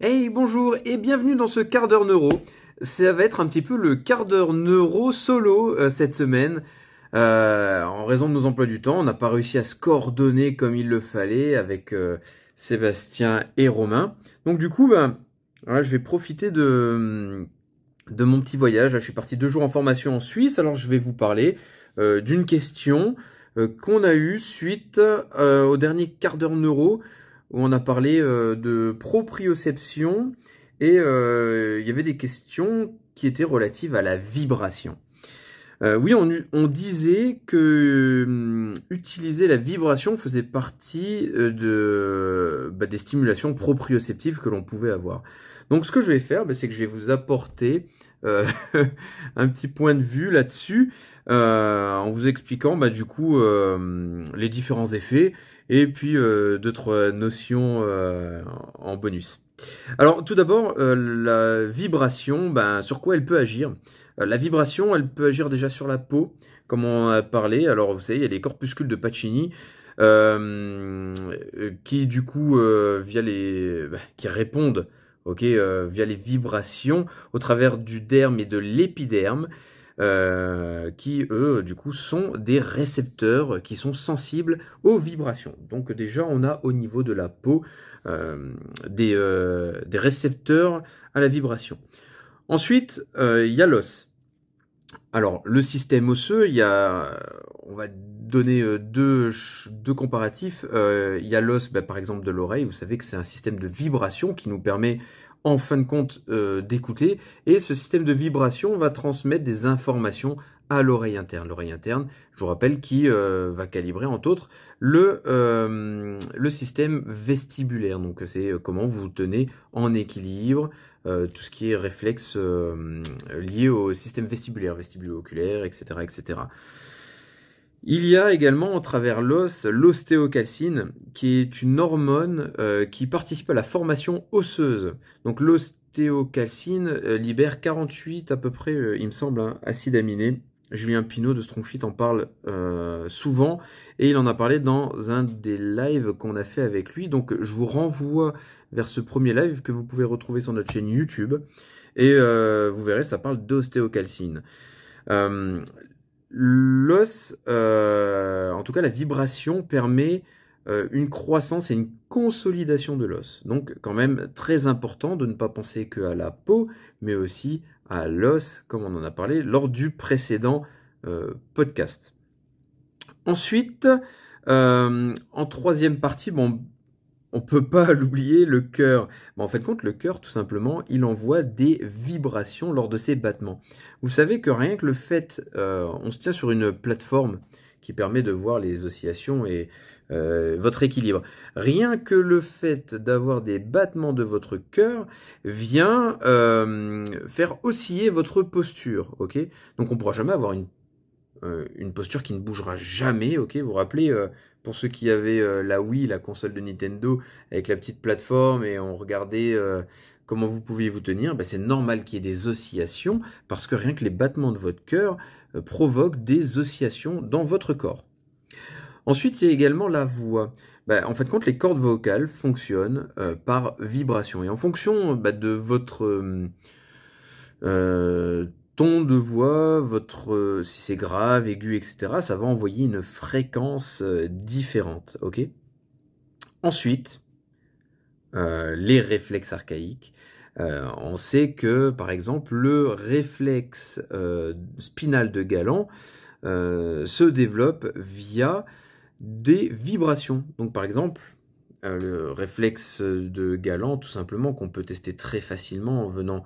Hey, bonjour et bienvenue dans ce quart d'heure neuro. Ça va être un petit peu le quart d'heure neuro solo euh, cette semaine. Euh, en raison de nos emplois du temps, on n'a pas réussi à se coordonner comme il le fallait avec euh, Sébastien et Romain. Donc du coup, ben, je vais profiter de, mon petit voyage. Je suis parti deux jours en formation en Suisse, alors je vais vous parler d'une question qu'on a eue suite au dernier quart d'heure neuro où on a parlé euh, de proprioception et euh, il y avait des questions qui étaient relatives à la vibration. Euh, oui, on, disait que hum, utiliser la vibration faisait partie bah, des stimulations proprioceptives que l'on pouvait avoir. Donc ce que je vais faire, bah, c'est que je vais vous apporter un petit point de vue là-dessus, en vous expliquant bah, du coup les différents effets et puis euh, d'autres notions euh, en bonus. Alors tout d'abord, euh, la vibration, ben, sur quoi elle peut agir? La vibration, elle peut agir déjà sur la peau, comme on a parlé. Alors vous savez, il y a les corpuscules de Pacini. qui du coup via les ben, qui répondent ok via les vibrations au travers du derme et de l'épiderme euh, qui eux du coup sont des récepteurs qui sont sensibles aux vibrations. Donc déjà on a au niveau de la peau euh, des, euh, des, récepteurs à la vibration. Ensuite il y a l'os. Alors le système osseux, il y a, on va donner deux, deux comparatifs. il y a l'os bah, par exemple de l'oreille, vous savez que c'est un système de vibration qui nous permet en fin de compte euh, d'écouter. Et ce système de vibration va transmettre des informations à l'oreille interne. L'oreille interne, je vous rappelle, qui euh, va calibrer entre autres le, euh, le système vestibulaire. Donc c'est comment vous tenez en équilibre, tout ce qui est réflexe lié au système vestibulaire, vestibulo-oculaire, etc., etc. Il y a également, au travers l'os, l'ostéocalcine, qui est une hormone euh, qui participe à la formation osseuse. Donc l'ostéocalcine euh, libère 48 à peu près, euh, il me semble, hein, acides aminés. Julien Pinault de Strongfit en parle souvent et il en a parlé dans un des lives qu'on a fait avec lui. Donc je vous renvoie vers ce premier live que vous pouvez retrouver sur notre chaîne YouTube et vous verrez, ça parle d'ostéocalcine. L'os, euh, en tout cas la vibration, permet euh, une croissance et une consolidation de l'os. Donc quand même très important de ne pas penser qu'à la peau, mais aussi à l'os, comme on en a parlé lors du précédent euh, podcast. Ensuite, en troisième partie, bon, on peut pas l'oublier, le cœur. Mais en fait, compte, le cœur, tout simplement, il envoie des vibrations lors de ses battements. Vous savez que rien que le fait, euh, on se tient sur une plateforme qui permet de voir les oscillations et euh, votre équilibre. Rien que le fait d'avoir des battements de votre cœur vient euh, faire osciller votre posture, Donc on pourra jamais avoir une, une posture qui ne bougera jamais, Vous vous rappelez pour ceux qui avaient euh, la Wii, la console de Nintendo, avec la petite plateforme et on regardait euh, comment vous pouviez vous tenir, ben, c'est normal qu'il y ait des oscillations parce que rien que les battements de votre cœur euh, provoquent des oscillations dans votre corps. Ensuite, il y a également la voix. Ben, en fait, compte, les cordes vocales fonctionnent par vibration et en fonction ben, de votre ton de voix, votre euh, si c'est grave, aigu, etc., ça va envoyer une fréquence euh, différente, ok? Ensuite, euh, les réflexes archaïques. on sait que, par exemple, le réflexe spinal de Galant se développe via des vibrations. Donc, par exemple, le réflexe de Galant, tout simplement, qu'on peut tester très facilement en venant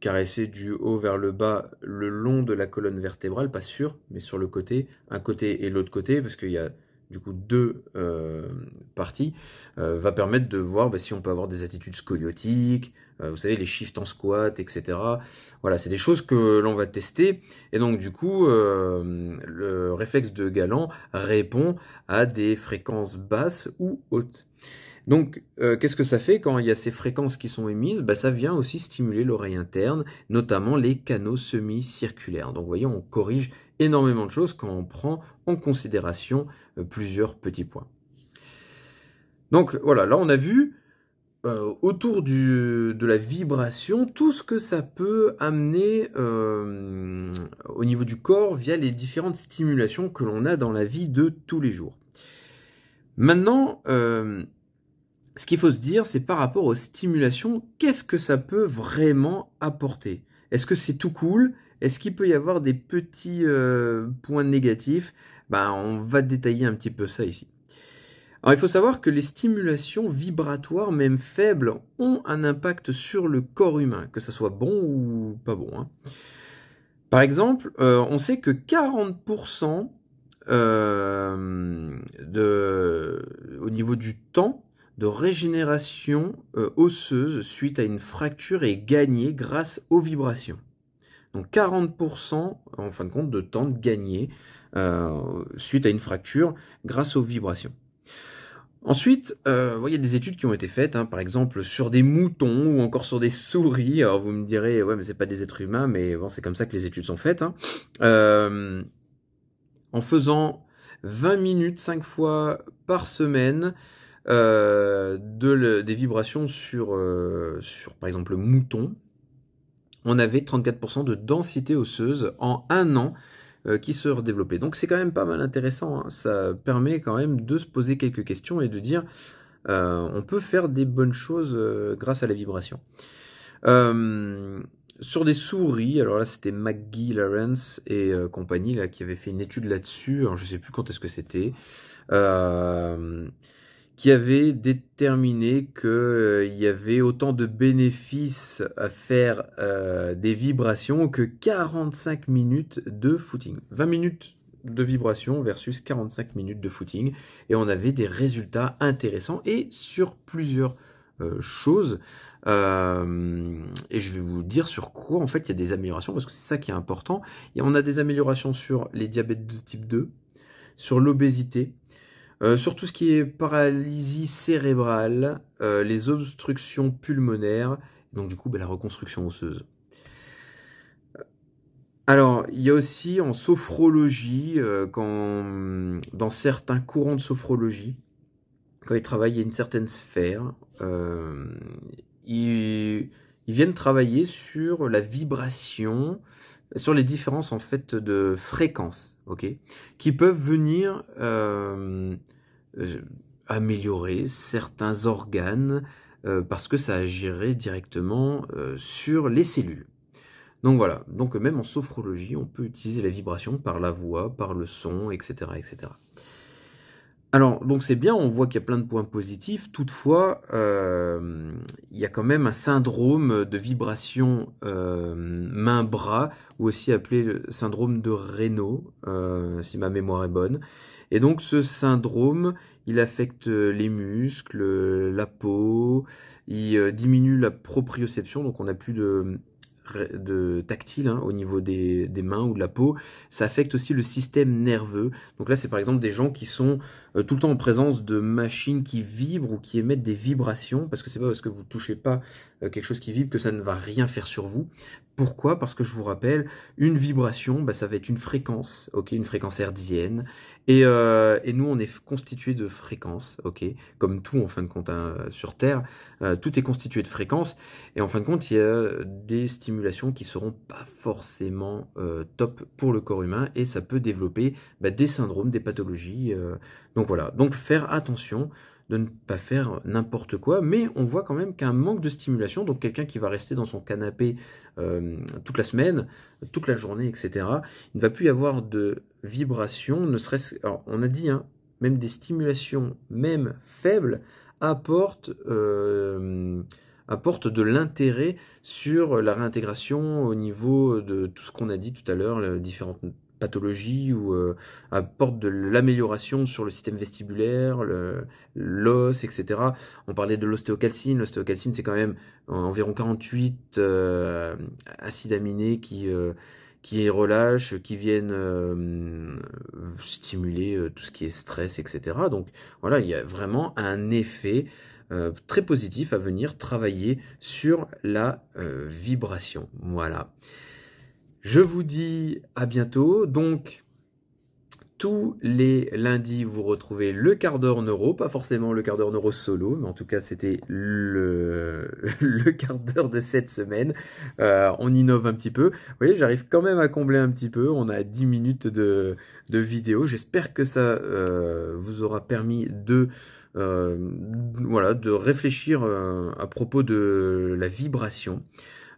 caresser du haut vers le bas le long de la colonne vertébrale, pas sûr, mais sur le côté, un côté et l'autre côté, parce qu'il y a du coup deux euh, parties, euh, va permettre de voir bah, si on peut avoir des attitudes scoliotiques, vous savez, les shifts en squat, etc. Voilà, c'est des choses que l'on va tester. Et donc du coup, le réflexe de Galant répond à des fréquences basses ou hautes. Donc, euh, qu'est-ce que ça fait quand il y a ces fréquences qui sont émises? Bah, Ça vient aussi stimuler l'oreille interne, notamment les canaux semi-circulaires. Donc, vous on corrige énormément de choses quand on prend en considération euh, plusieurs petits points. Donc, voilà, là, on a vu euh, autour de la vibration, tout ce que ça peut amener au niveau du corps via les différentes stimulations que l'on a dans la vie de tous les jours. Maintenant, ce qu'il faut se dire, c'est par rapport aux stimulations, qu'est-ce que ça peut vraiment apporter? Est-ce que c'est tout cool? Est-ce qu'il peut y avoir des petits points négatifs? Ben, On va détailler un petit peu ça ici. Alors il faut savoir que les stimulations vibratoires, même faibles, ont un impact sur le corps humain, que ce soit bon ou pas bon. Hein. Par exemple, euh, on sait que 40% euh, au niveau du temps de régénération euh, osseuse suite à une fracture est gagné grâce aux vibrations. Donc 40% en fin de compte de temps gagné suite à une fracture grâce aux vibrations. Ensuite, euh, il y a des études qui ont été faites, hein, par exemple sur des moutons ou encore sur des souris. Alors vous me direz, ouais, mais c'est pas des êtres humains, mais bon, c'est comme ça que les études sont faites. Hein. Euh, en faisant 20 minutes 5 fois par semaine euh, de des vibrations sur, euh, sur, par exemple, le mouton, on avait 34% de densité osseuse en un an euh, qui se redévelopper. Donc c'est quand même pas mal intéressant, hein. ça permet quand même de se poser quelques questions et de dire on peut faire des bonnes choses grâce à la vibration. sur des souris, alors là c'était McGee, Lawrence et compagnie là, qui avait fait une étude là-dessus, alors je sais plus quand est-ce que c'était qui avait déterminé qu'il euh, y avait autant de bénéfices à faire euh, des vibrations que 45 minutes de footing. 20 minutes de vibration versus 45 minutes de footing. Et on avait des résultats intéressants et sur plusieurs euh, choses. et je vais vous dire sur quoi en fait il y a des améliorations parce que c'est ça qui est important. Et on a des améliorations sur les diabètes de type 2, sur l'obésité, euh, sur tout ce qui est paralysie cérébrale, euh, les obstructions pulmonaires, donc du coup bah, la reconstruction osseuse. Alors, il y a aussi en sophrologie, euh, quand, dans certains courants de sophrologie, quand ils travaillent à une certaine sphère, ils, viennent travailler sur la vibration, sur les différences en fait de fréquences, ok, qui peuvent venir euh, améliorer certains organes euh, parce que ça agirait directement euh, sur les cellules. Donc voilà, donc même en sophrologie, on peut utiliser la vibration par la voix, par le son, etc. etc. Alors, donc c'est bien, on voit qu'il y a plein de points positifs, toutefois, il y a quand même un syndrome de vibration main-bras, ou aussi appelé syndrome de Raynaud, si ma mémoire est bonne, et donc ce syndrome, il affecte les muscles, la peau, il euh, diminue la proprioception, donc on n'a plus de, de tactile hein, au niveau des, des, mains ou de la peau. Ça affecte aussi le système nerveux. Donc là, c'est par exemple des gens qui sont euh, tout le temps en présence de machines qui vibrent ou qui émettent des vibrations, parce que c'est pas parce que vous touchez pas euh, quelque chose qui vibre que ça ne va rien faire sur vous. Pourquoi? Parce que je vous rappelle, une vibration, bah, ça va être une fréquence, une fréquence hertzienne. Et, euh, et, nous, on est constitué de fréquences, ok, comme tout en fin de compte hein, sur Terre, tout est constitué de fréquences. Et en fin de compte, il y a des stimulations qui seront pas forcément top pour le corps humain, et ça peut développer bah, des syndromes, des pathologies. Donc voilà. Donc faire attention de ne pas faire n'importe quoi, mais on voit quand même qu'un manque de stimulation, donc quelqu'un qui va rester dans son canapé euh, toute la semaine, toute la journée, etc., il ne va plus y avoir de vibrations, ne serait-ce... on a dit, hein, même des stimulations, même faibles, apportent, euh, apportent de l'intérêt sur la réintégration au niveau de tout ce qu'on a dit tout à l'heure, les différentes pathologie ou euh, apporte de l'amélioration sur le système vestibulaire, l'os, etc. On parlait de l'ostéocalcine. L'ostéocalcine, c'est quand même environ 48 euh, acides aminés qui, euh, qui relâchent, qui viennent stimuler tout ce qui est stress, etc. Donc voilà, il y a vraiment un effet très positif à venir travailler sur la vibration. Voilà. Je vous dis à bientôt. Donc, tous les lundis, vous retrouvez le quart d'heure neuro, pas forcément le quart d'heure neuro solo, mais en tout cas c'était le, quart d'heure de cette semaine. Euh, on innove un petit peu. Vous voyez, j'arrive quand même à combler un petit peu. On a 10 minutes de, vidéo. J'espère que ça euh, vous aura permis de... Euh, réfléchir à propos de la vibration.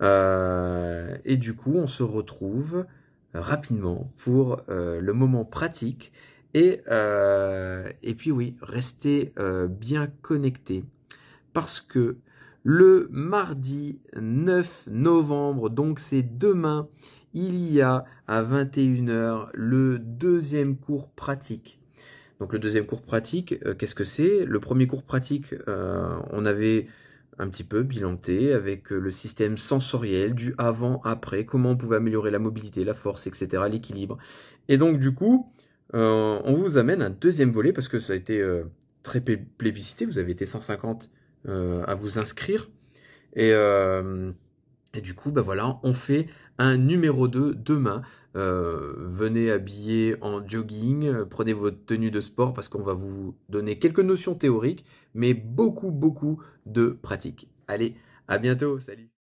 Et du coup, on se retrouve rapidement pour euh, le moment pratique. Et, euh, et puis oui, restez euh, bien connectés parce que le mardi 9 novembre, donc c'est demain, il y a à 21h le deuxième cours pratique. Donc le deuxième cours pratique, qu'est-ce que c'est? Le premier cours pratique, on avait un petit peu bilanté avec euh, le système sensoriel du avant-après, comment on pouvait améliorer la mobilité, la force, etc., l'équilibre. Et donc du coup, euh, on vous amène un deuxième volet parce que ça a été euh, très plébiscité, vous avez été 150 à vous inscrire. Et, du coup, bah voilà, on fait un numéro 2 demain. Venez habillé en jogging, prenez votre tenue de sport parce qu'on va vous donner quelques notions théoriques, mais beaucoup, beaucoup de pratique. Allez, à bientôt, salut